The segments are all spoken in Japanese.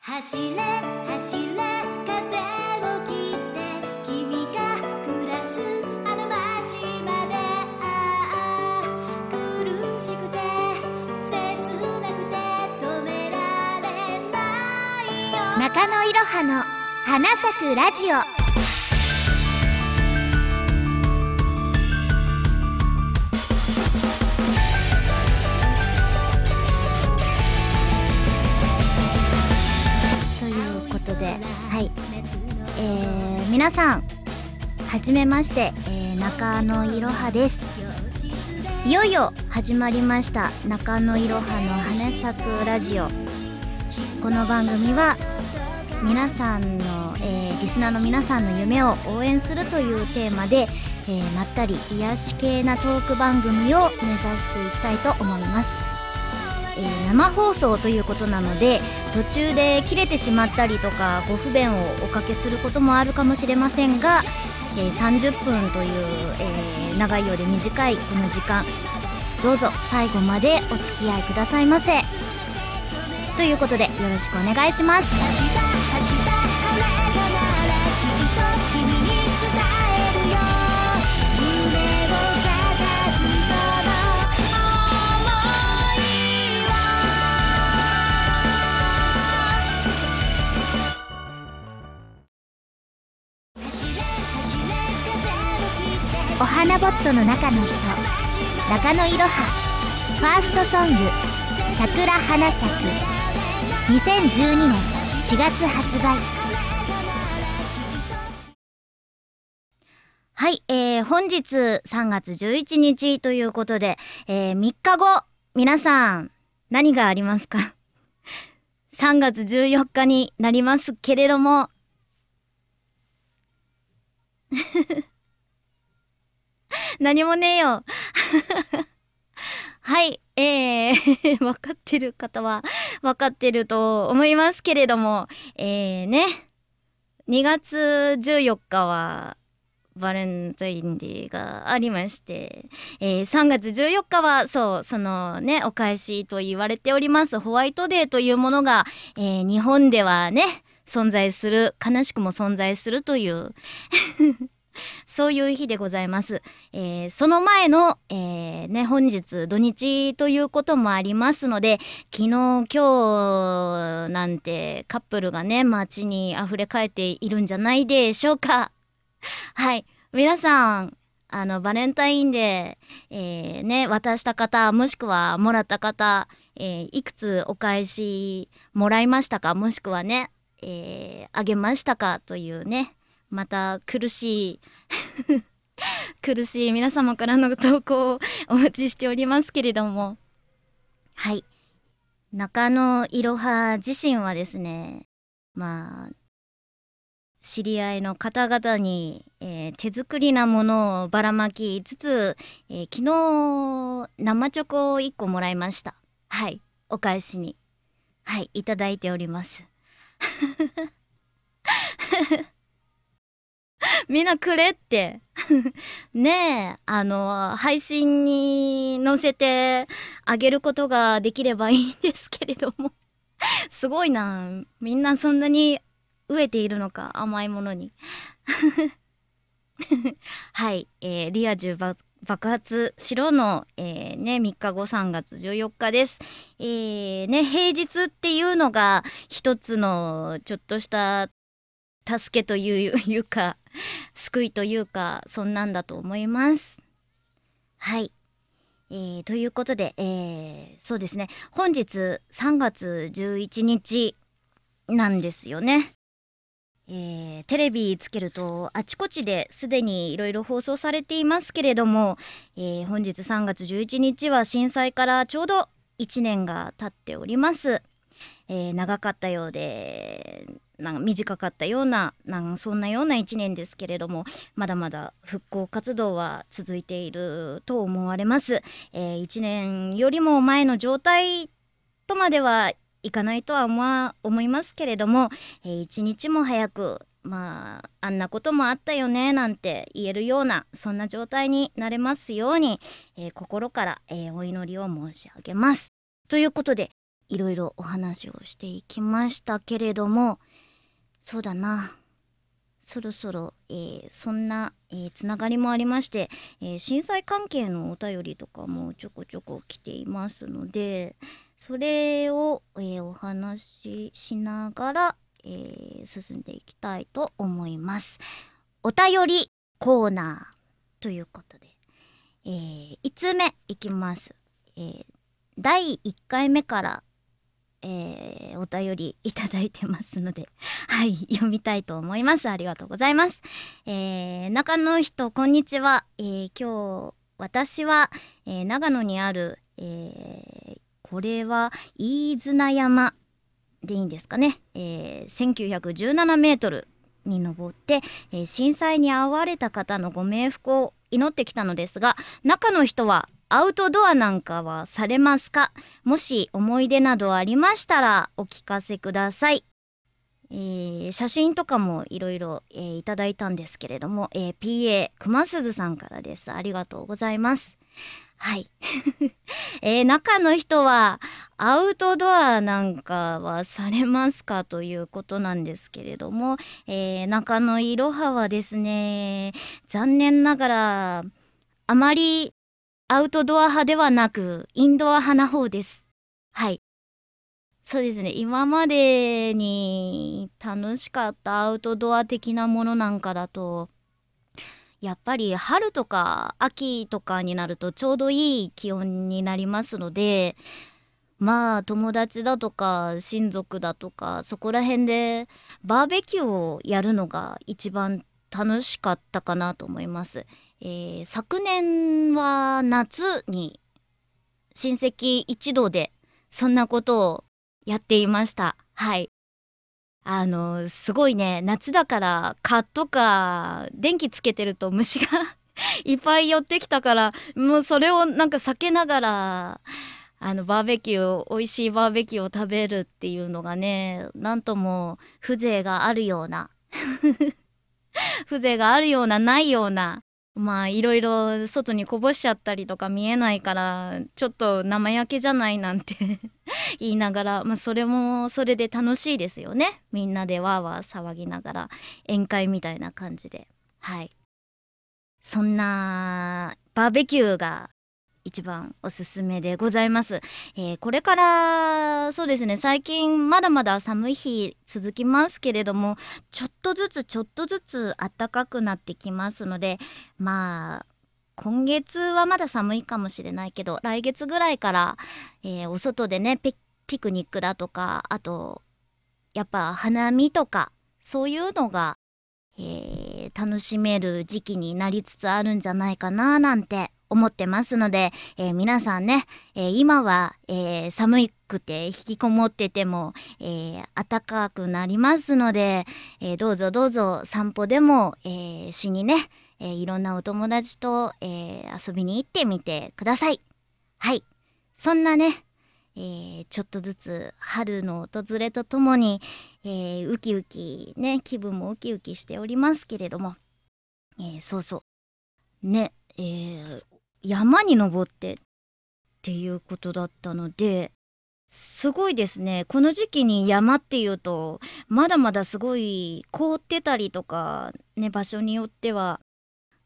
走れ走れ風を切って君が暮らすあの街までああ苦しくて切なくて止められないよ。中野いろはの花咲くラジオ。ではい。えー、皆さんはじめまして、えー、中野いろはです。いよいよ始まりました中野いろはの花咲くラジオ。この番組は皆さんの、えーリスナーの皆さんの夢を応援するというテーマで、えーまったり癒し系なトーク番組を目指していきたいと思います、えー生放送ということなので途中で切れてしまったりとかご不便をおかけすることもあるかもしれませんが、えー30分という、えー長いようで短いこの時間どうぞ最後までお付き合いくださいませ。ということでよろしくお願いします。トの中の人。中野いろは。ファーストソング「桜花咲く」2012年4月発売。はい、えー、本日3月11日ということで、えー、3日後皆さん何がありますか？3月14日になりますけれども。何もねえよ。はい、えー、分かってる方は分かってると思いますけれども、えー、ね、2月14日はバレンタインデーがありまして、えー3月14日はそうそのねお返しと言われております。ホワイトデーというものが、えー日本ではね存在する悲しくも存在するという。そういう日でございます。えーその前の、えーね、本日土日ということもありますので、昨日、今日なんてカップルがね、街に溢れ返っているんじゃないでしょうか。はい。皆さん、あの、バレンタインデー、えーね、渡した方、もしくはもらった方、えーいくつお返しもらいましたかもしくはね、えーあげましたかというね、また苦しい 苦しい皆様からの投稿をお待ちしておりますけれども。はい。中野いろは自身はですねまあ知り合いの方々に、えー手作りなものをばらまきつつ、えー昨日生チョコを1個もらいました。はい。お返しに。はい。いただいております。みんなくれって。ねえあの配信に載せてあげることができればいいんですけれども。すごいな。みんなそんなに飢えているのか甘いものに。はい、えーリア充爆発しろの、えーね、3日後3月14日です。えーね、平日っていうのが一つのちょっとした助けという か救いというかそんなんだと思います。はい。えーということで、えーそうですね本日3月11日なんですよね。えーテレビつけるとあちこちですでにいろいろ放送されていますけれども、えー本日3月11日は震災からちょうど1年が経っております。えー長かったようでなんか短かったようななんそんなような1年ですけれどもまだまだ復興活動は続いていると思われます。え1年よりも前の状態とまではいかないとは思いますけれども、えー一日も早くまああんなこともあったよねなんて言えるようなそんな状態になれますように、えー心から、えお祈りを申し上げます。ということでいろいろお話をしていきましたけれどもそうだなそろそろ、えー、そんな、えー、つながりもありまして、えー、震災関係のお便りとかもちょこちょこ来ていますのでそれを、えお話ししながら、え進んでいきたいと思います。お便りコーナーということで、えー、5つ目いきます。え第1回目からえー、お便りいただいてますので、はい、読みたいと思います。ありがとうございます。えー、中の人、こんにちは。えー、今日、私は、えー、長野にある、えー、これは、飯綱山でいいんですかね。えー、1917メートルに登って、えー、震災に遭われた方のご冥福を祈ってきたのですが、中の人はアウトドアなんかはされますか？もし思い出などありましたらお聞かせください。えー、写真とかもいろいろいただいたんですけれども、えー、PA 熊鈴さんからです。ありがとうございます。はい。えー、中の人はアウトドアなんかはされますかということなんですけれども、えー、中のいろははですね、残念ながらあまりアウトドア派ではなく、インドア派な方です。はい。そうですね。今までに楽しかったアウトドア的なものなんかだと、やっぱり春とか秋とかになるとちょうどいい気温になりますので、まあ友達だとか親族だとかそこら辺でバーベキューをやるのが一番楽しかったかなと思います。えー、昨年は夏に親戚一同でそんなことをやっていました。はい。あの、すごいね、夏だから蚊とか電気つけてると虫が いっぱい寄ってきたから、もうそれをなんか避けながら、あのバーベキュー美味しいバーベキューを食べるっていうのがねなんとも風情があるような 風情があるようなないようなまあいろいろ外にこぼしちゃったりとか見えないからちょっと生焼けじゃないなんて 言いながら、まあ、それもそれで楽しいですよね。みんなでわーわー騒ぎながら宴会みたいな感じで。はい。そんなバーベキューが一番おすすめでございます、えー、これからそうですね最近まだまだ寒い日続きますけれどもちょっとずつちょっとずつ暖かくなってきますのでまあ今月はまだ寒いかもしれないけど来月ぐらいから、えー、お外でねピクニックだとかあとやっぱ花見とかそういうのが、えー、楽しめる時期になりつつあるんじゃないかななんて思ってますので、えー、皆さんね、えー、今は、えー、寒くて引きこもってても、え暖かくなりますので、えどうぞどうぞ散歩でも、えしにね、えいろんなお友達と、え遊びに行ってみてください。はい。そんなね、えちょっとずつ春の訪れとともに、えウキウキね気分もウキウキしておりますけれども、えそうそうねえー、山に登ってっていうことだったのですごいですね。この時期に山っていうとまだまだすごい凍ってたりとかね場所によっては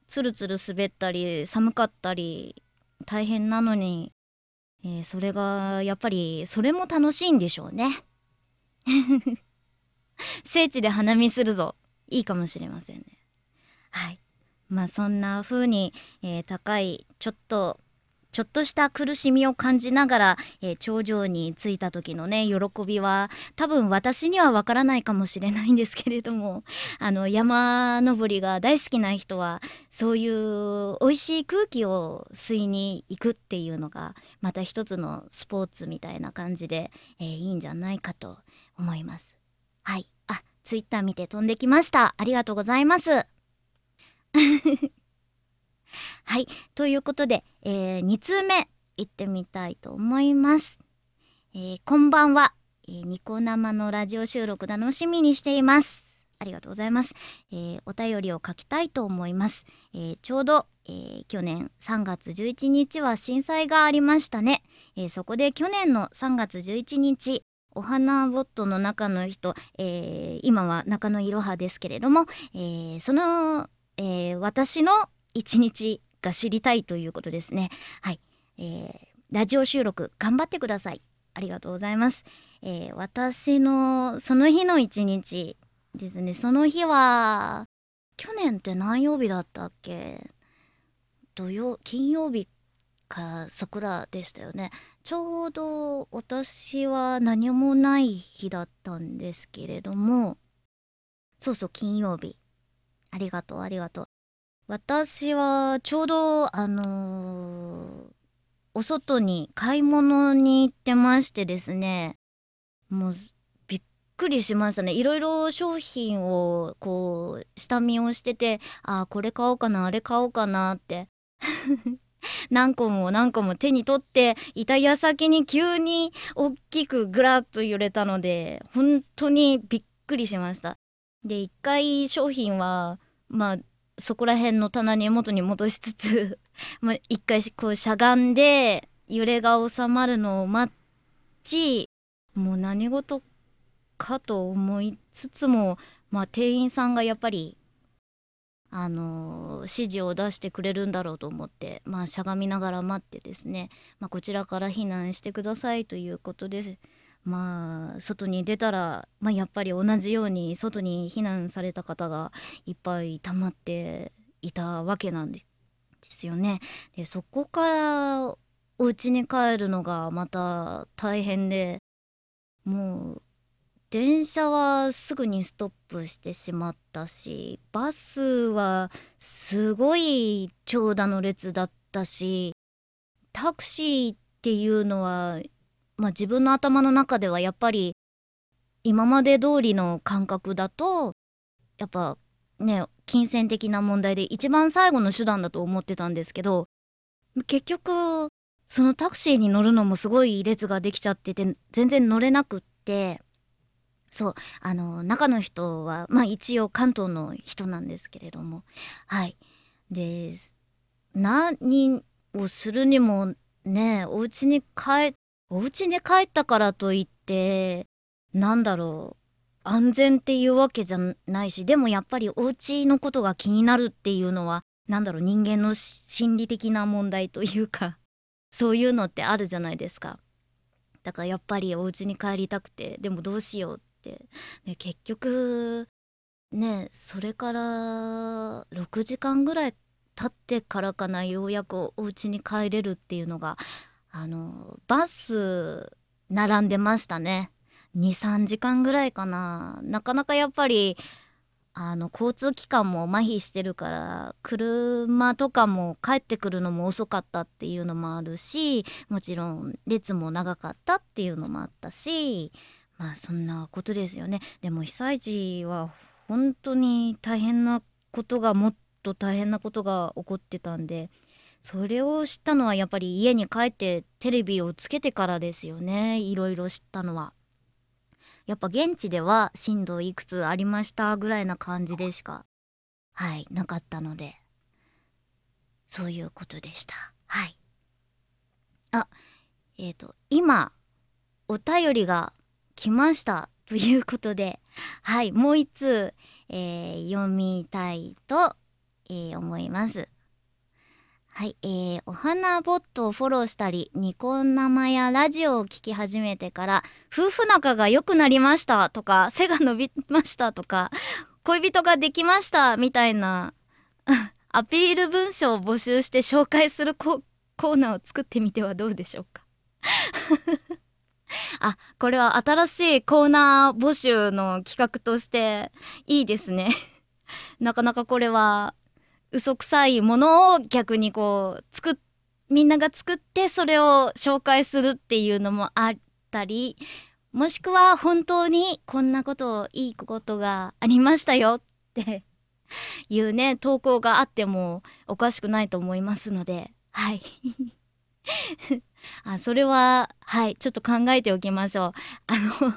つるつる滑ったり寒かったり大変なのに、えー、それがやっぱりそれも楽しいんでしょうね。聖地で花見するぞ。いいかもしれませんね。はい。まあそんな風に、えー、高いちょっとちょっとした苦しみを感じながら、えー、頂上に着いた時のね喜びは多分私にはわからないかもしれないんですけれども あの山登りが大好きな人はそういう美味しい空気を吸いに行くっていうのがまた一つのスポーツみたいな感じで、えー、いいんじゃないかと思います。はいあツイッター見て飛んできましたありがとうございます。はい。ということで、えー、2通目行ってみたいと思います。えー、こんばんは、えー、ニコ生のラジオ収録楽しみにしています。ありがとうございます。えー、お便りを書きたいと思います。え、ちょうど、え去年3月11日は震災がありましたね、えそこで去年の3月11日お花ボットの中の人、え今は中野いろはですけれども、えーその、えー私の一日が知りたいということですね。はい、えーラジオ収録頑張ってください。ありがとうございます、えー私のその日の一日ですね。その日は去年って何曜日だったっけ？土曜金曜日かそこらでしたよね。ちょうど私は何もない日だったんですけれども。そうそう金曜日。ありがとうありがとう。私はちょうどあのーお外に買い物に行ってましてですねもうびっくりしましたね。いろいろ商品をこう下見をしててあーこれ買おうかなあれ買おうかなって。何個も何個も手に取っていた矢先に急に大きくグラッと揺れたので本当にびっくりしました。で一回商品はまあそこら辺の棚に元に戻しつつ まあ一回こうしゃがんで揺れが収まるのを待ちもう何事かと思いつつもまあ店員さんがやっぱりあのー指示を出してくれるんだろうと思ってまあしゃがみながら待ってですね、まあ、こちらから避難してくださいということです。まあ外に出たら、まあ、やっぱり同じように外に避難された方がいっぱい溜まっていたわけなんですよね。でそこからお家に帰るのがまた大変でもう電車はすぐにストップしてしまったしバスはすごい長蛇の列だったしタクシーっていうのは、まあ、自分の頭の中ではやっぱり今まで通りの感覚だとやっぱね金銭的な問題で一番最後の手段だと思ってたんですけど結局そのタクシーに乗るのもすごい列ができちゃってて全然乗れなくってそうあの中の人はまあ一応関東の人なんですけれどもはい。で何をするにもねお家に帰お家に帰ったからといってなんだろう安全っていうわけじゃないしでもやっぱりお家のことが気になるっていうのはなんだろう人間の心理的な問題というか そういうのってあるじゃないですか。だからやっぱりお家に帰りたくてでもどうしようって、ね、結局ねそれから6時間ぐらい経ってからかなようやくお家に帰れるっていうのがあのバス並んでましたね。23時間ぐらいかな。なかなかやっぱりあの交通機関も麻痺してるから車とかも帰ってくるのも遅かったっていうのもあるしもちろん列も長かったっていうのもあったしまあそんなことですよね。でも被災地は本当に大変なことがもっと大変なことが起こってたんでそれを知ったのはやっぱり家に帰ってテレビをつけてからですよね。いろいろ知ったのは。やっぱ現地では震度いくつありましたぐらいな感じでしかはいなかったので。そういうことでした。はい。あえっ、と今お便りが来ましたということではいもう一通、えー読みたいと、えー思います。はい、えー、お花ボットをフォローしたりニコン生やラジオを聞き始めてから夫婦仲が良くなりましたとか背が伸びましたとか 恋人ができましたみたいな アピール文章を募集して紹介するコーナーを作ってみてはどうでしょうか。あこれは新しいコーナー募集の企画としていいですね。なかなかこれは嘘くさいものを逆にこう作っみんなが作ってそれを紹介するっていうのもあったりもしくは本当にこんなこといいことがありましたよっていうね投稿があってもおかしくないと思いますのではい。あそれははい。ちょっと考えておきましょう。あの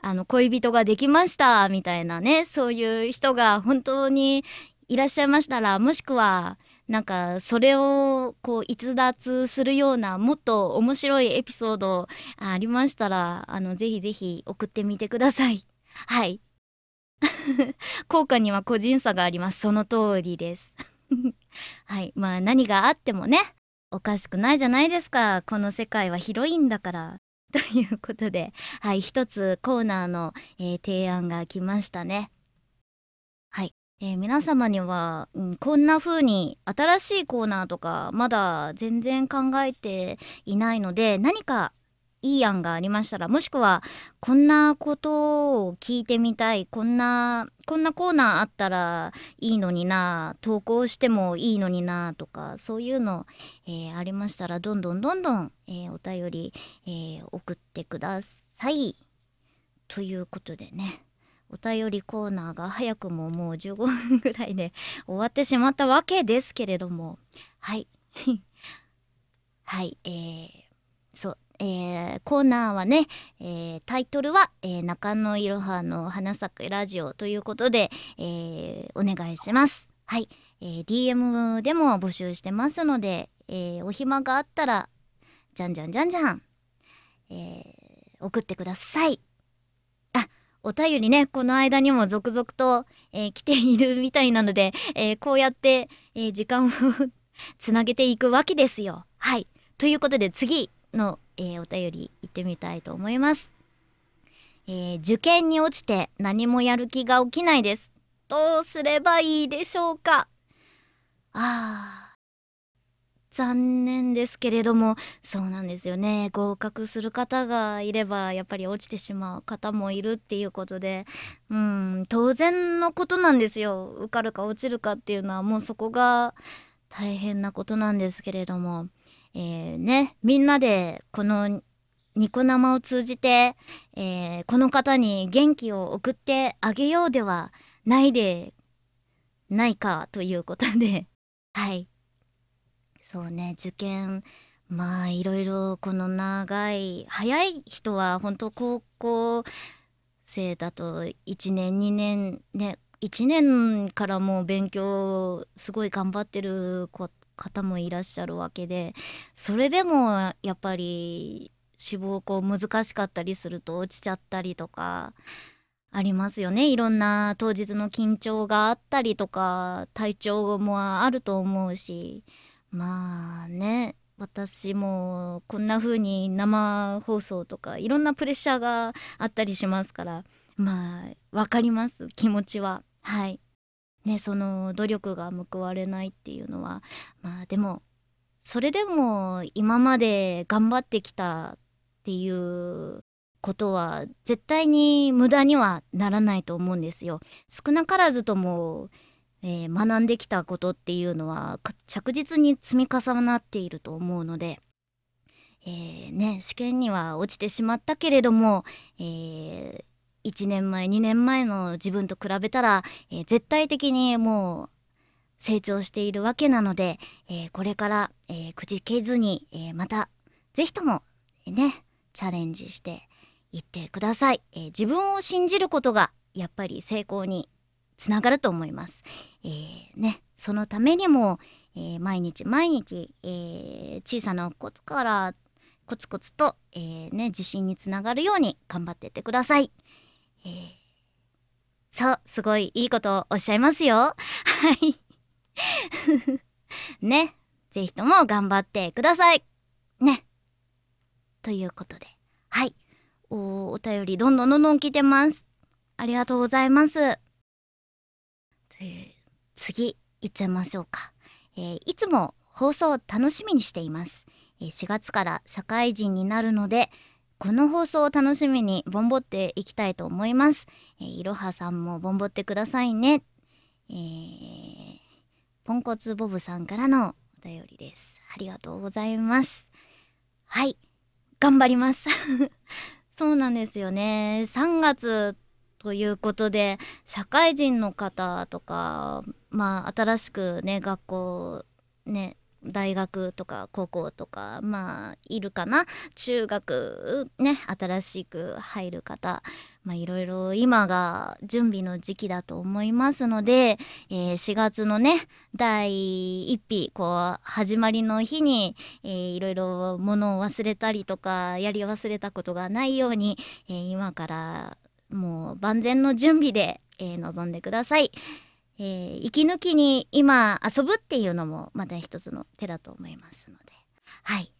あの恋人ができましたみたいなねそういう人が本当にいらっしゃいましたらもしくはなんかそれをこう逸脱するようなもっと面白いエピソードありましたらあのぜひぜひ送ってみてください。はい。効果には個人差があります。その通りです。はい。まあ何があってもねおかしくないじゃないですか。この世界は広いんだから。ということではい。一つコーナーの、えー、提案が来ましたね。えー、皆様には、うん、こんな風に新しいコーナーとかまだ全然考えていないので何かいい案がありましたらもしくはこんなことを聞いてみたいこんなこんなコーナーあったらいいのにな投稿してもいいのになとかそういうの、えー、ありましたらどんどんどんどん、えー、お便り、えー、送ってください。ということでねお便りコーナーが早くももう15分ぐらいで終わってしまったわけですけれどもはい はいえー、そうえー、コーナーはね、えー、タイトルは、えー、中野いろはの花咲くラジオということで、えお願いします。はい、えー DM でも募集してますので、えお暇があったら、じゃんじゃんじゃんじゃん、え送ってください。お便りね、この間にも続々と、え来ているみたいなので、えこうやって、え時間を つなげていくわけですよ。はい。ということで次のえ、お便り行ってみたいと思います。え、受験に落ちて何もやる気が起きないです。どうすればいいでしょうかあー残念ですけれどもそうなんですよね。合格する方がいればやっぱり落ちてしまう方もいるっていうことで。うん当然のことなんですよ。受かるか落ちるかっていうのはもうそこが大変なことなんですけれども。えー、ね、みんなでこのニコ生を通じて、えー、この方に元気を送ってあげようではないでないかということで。はい。そうね受験まあいろいろこの長い早い人は本当高校生だと1年2年ね1年からもう勉強すごい頑張ってる方もいらっしゃるわけでそれでもやっぱり志望校難しかったりすると落ちちゃったりとかありますよね。いろんな当日の緊張があったりとか体調もあると思うし。まあね私もこんな風に生放送とかいろんなプレッシャーがあったりしますからまあ分かります気持ちははいねその努力が報われないっていうのはまあでもそれでも今まで頑張ってきたっていうことは絶対に無駄にはならないと思うんですよ。少なからずとも、えー、学んできたことっていうのは着実に積み重なっていると思うので、えー、ね、試験には落ちてしまったけれども、えー、1年前2年前の自分と比べたら、え、絶対的にもう成長しているわけなので、え、これから、えー、くじけずに、えまた是非ともねチャレンジしていってください、え自分を信じることがやっぱり成功につながると思います、えねそのためにも、え毎日毎日、え小さなことからコツコツと、えね、自信につながるように頑張ってってください。えー、そうすごいいいことをおっしゃいますよ。はい。ね是非とも頑張ってください。ね。ということで。はい。おお便りどんどんどんどん来てます。ありがとうございます。という次いっちゃいましょうか、えー、いつも放送楽しみにしていますえ4月から社会人になるのでこの放送を楽しみにボンボっていきたいと思います。え、いろはさんもボンボってくださいね。えー、ポンコツボブさんからのお便りです。ありがとうございます。はい、頑張ります。そうなんですよね。3月ということで社会人の方とかまあ新しくね学校ね大学とか高校とかまあいるかな？中学ね新しく入る方まあいろいろ今が準備の時期だと思いますので、えー4月のね第一日こう始まりの日に、えーいろいろ物を忘れたりとかやり忘れたことがないように、えー今からもう万全の準備で、えー臨んでください。えー息抜きに今遊ぶっていうのもまた一つの手だと思いますので。はい。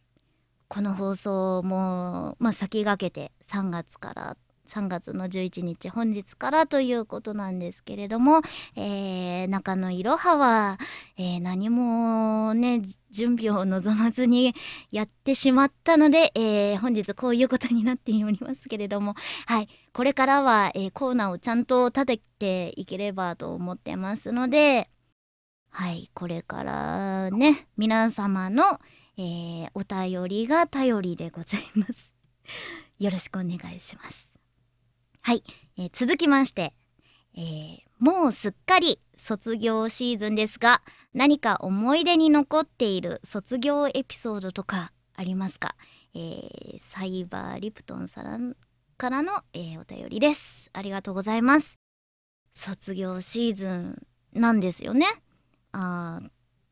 この放送も、まあ、先駆けて3月から3月の11日本日からということなんですけれども、えー中のいろはは、えー何もね準備を望まずにやってしまったので、えー本日こういうことになっておりますけれども。はい。これからは、えーコーナーをちゃんと立てていければと思ってますのではいこれからね皆様の、えーお便りが頼りでございます。よろしくお願いします。はい、えー続きまして、えーもうすっかり卒業シーズンですが何か思い出に残っている卒業エピソードとかありますか、えーサイバーリプトンさんからの、えーお便りです。ありがとうございます。卒業シーズンなんですよね。あ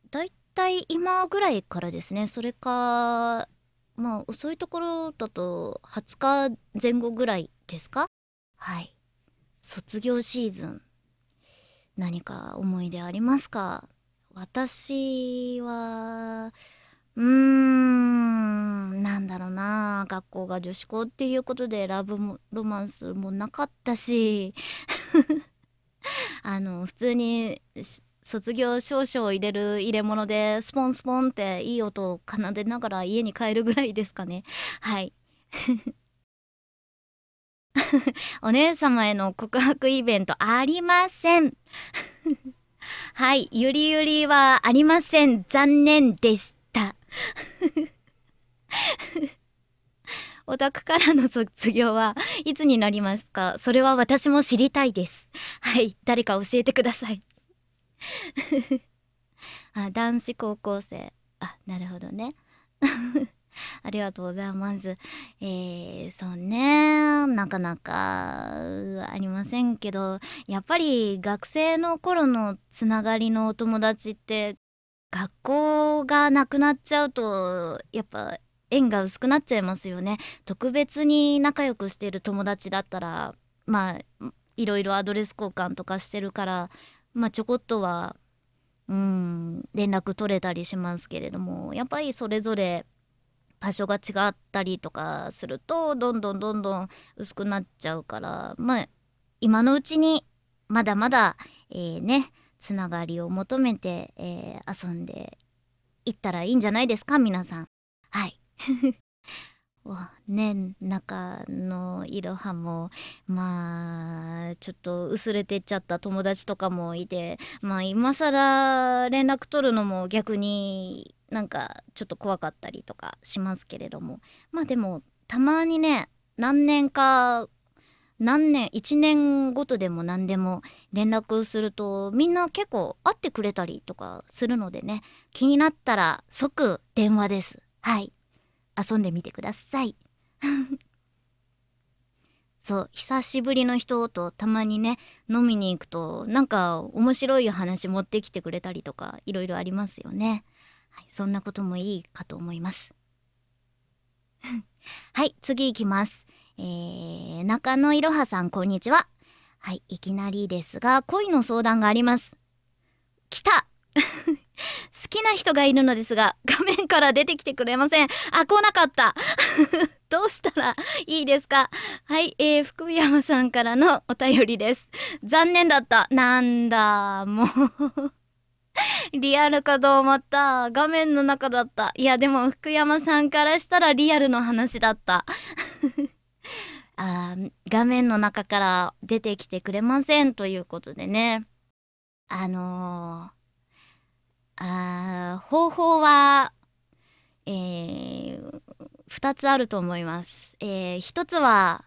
だいたい今ぐらいからですね。それかまあ遅いところだと20日前後ぐらいですか？はい。卒業シーズン何か思い出ありますか？私はうーん。なんだろうな。学校が女子校っていうことでラブもロマンスもなかったし。あの普通に卒業証書を入れる入れ物でスポンスポンっていい音を奏でながら家に帰るぐらいですかね。はい。お姉様への告白イベントありません。はい。ゆりゆりはありません。残念でした。オタクからの卒業はいつになりますか？それは私も知りたいです。はい誰か教えてください。あ男子高校生。あなるほどね。ありがとうございます。えー、そうね。なかなかありませんけどやっぱり学生の頃のつながりのお友達って学校がなくなっちゃうとやっぱ縁が薄くなっちゃいますよね。特別に仲良くしてる友達だったらまあいろいろアドレス交換とかしてるからまあちょこっとはうん連絡取れたりしますけれどもやっぱりそれぞれ場所が違ったりとかするとどんどんどんどん薄くなっちゃうからまあ今のうちにまだまだ、えーねつながりを求めて、えー遊んでいったらいいんじゃないですか？皆さん。はい。わね中のいろはもまあちょっと薄れてっちゃった友達とかもいてまあ今更連絡取るのも逆になんかちょっと怖かったりとかしますけれどもまあでもたまにね何年か何年1年ごとでも何でも連絡するとみんな結構会ってくれたりとかするのでね。気になったら即電話です。はい。遊んでみてください。そう久しぶりの人とたまにね飲みに行くとなんか面白い話持ってきてくれたりとかいろいろありますよね、はい、そんなこともいいかと思います。はい次行きます。えー、中野いろはさんこんにちは。はいいきなりですが恋の相談があります。来た。好きな人がいるのですが画面から出てきてくれません。あ来なかった。どうしたらいいですか？はい、えー、福山さんからのお便りです。残念だった。なんだもう。リアルかと思った？画面の中だった。いやでも福山さんからしたらリアルの話だった。あ画面の中から出てきてくれませんということでねあのーあ方法は、えー、2つあると思います。えー、1つは、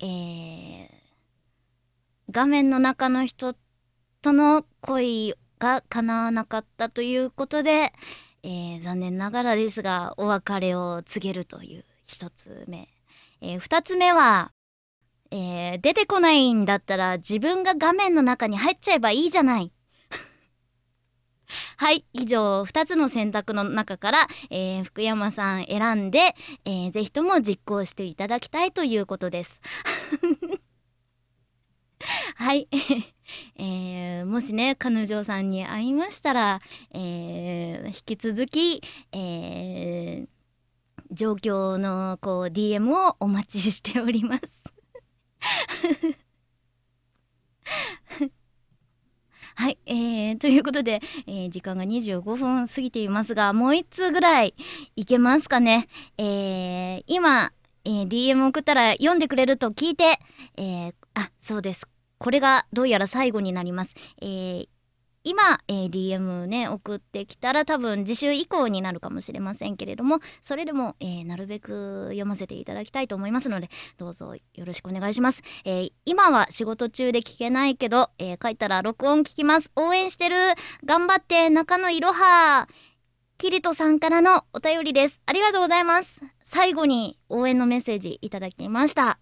えー、画面の中の人との恋が叶わなかったということで、ええー残念ながらですがお別れを告げるという一つ目、えー二つ目は、えー出てこないんだったら自分が画面の中に入っちゃえばいいじゃない はい以上2つの選択の中から、えー福山さん選んで、えーぜひとも実行していただきたいということです。はい、えーもしね彼女さんに会いましたら、えー引き続き、えー状況のこう DM をお待ちしております。はい、えーということで、えー時間が25分過ぎていますがもう1通ぐらいいけますかね？えー今、えー DM 送ったら読んでくれると聞いて、えーあそうですこれがどうやら最後になります。えー今、えー DM ね送ってきたら多分次週以降になるかもしれませんけれどもそれでも、えーなるべく読ませていただきたいと思いますのでどうぞよろしくお願いします、えー今は仕事中で聞けないけど、えー書いたら録音聞きます。応援してる頑張って中野いろはキリトさんからのお便りです。ありがとうございます。最後に応援のメッセージいただきました。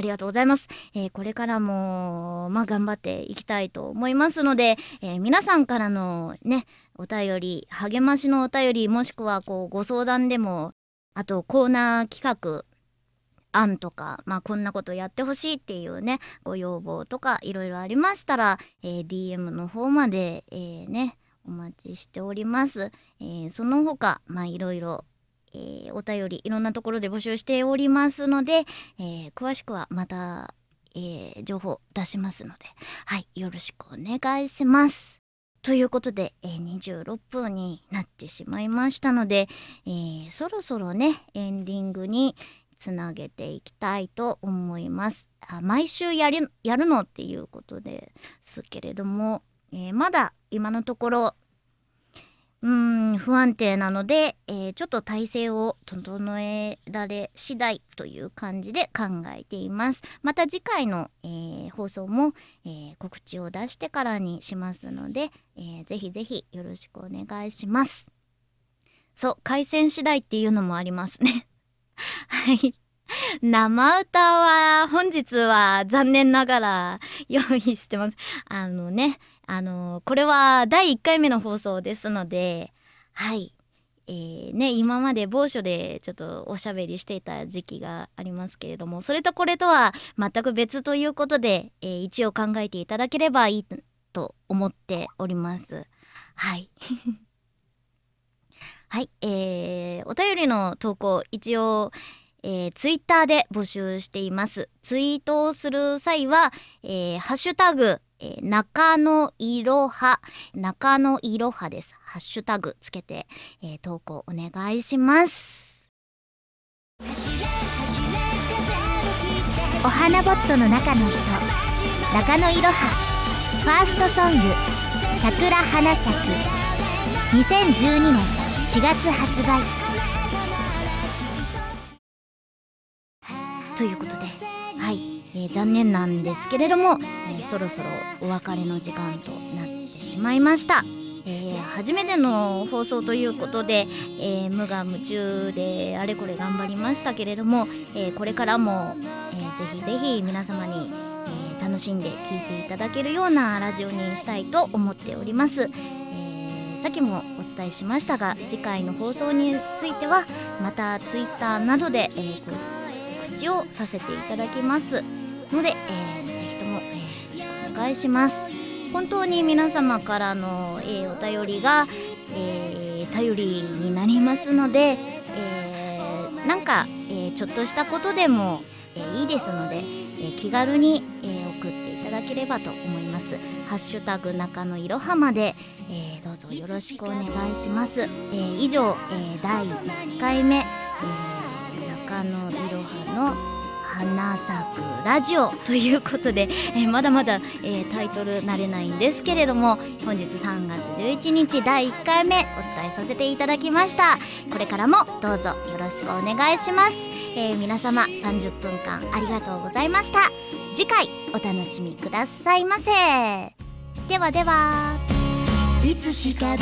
ありがとうございます、えーこれからもまあ頑張っていきたいと思いますので、えー皆さんからのねお便り励ましのお便りもしくはこうご相談でもあとコーナー企画案とか、まあ、こんなことやってほしいっていうねご要望とかいろいろありましたら、えー DM の方まで、えーねお待ちしております、えーその他まあいろいろえーお便りいろんなところで募集しておりますので、えー詳しくはまた、えー情報出しますのではいよろしくお願いします。ということで、えー26分になってしまいましたので、えそろそろねエンディングにつなげていきたいと思います。あ毎週やりやるのっていうことですけれども、えまだ今のところうん不安定なので、えーちょっと体制を整えられ次第という感じで考えています。また次回の、えー放送も、えー告知を出してからにしますので、えーぜひぜひよろしくお願いします。そう回線次第っていうのもありますね。はい。生歌は本日は残念ながら用意してます。あのねあのこれは第1回目の放送ですのではい。えーね今まで某所でちょっとおしゃべりしていた時期がありますけれどもそれとこれとは全く別ということで、えー一応考えていただければいいと思っております。はい。はいえーお便りの投稿一応えー、ツイッターで募集しています。ツイートをする際は、えーハッシュタグ、えー中野いろは、中野いろはです。ハッシュタグつけて、えー投稿お願いします。お花ボットの中の人中野いろはファーストソング「桜花咲く」2012年4月発売ということで、はい、えー残念なんですけれども、えーそろそろお別れの時間となってしまいました。えー初めての放送ということで、え無我夢中であれこれ頑張りましたけれども、えこれからも、えーぜひぜひ皆様に、え楽しんで聴いていただけるようなラジオにしたいと思っております。さっきもお伝えしましたが次回の放送についてはまた Twitter などで、えー告知をさせていただきます。ので、えーぜひとも、えーよろしくお願いします。本当に皆様からの、えーお便りが、えー頼りになりますので、えーなんか、えーちょっとしたことでも、えーいいですので、えー気軽に、えー送っていただければと思います。ハッシュタグ中野いろはまで、えーどうぞよろしくお願いします、えー以上、えー第1回目、えー中野いろはの花咲くラジオということで、えーまだまだ、えータイトル慣れないんですけれども本日3月11日第1回目お伝えさせていただきました。これからもどうぞよろしくお願いします、えー皆様30分間ありがとうございました。次回お楽しみくださいませ。ではでは。いつしか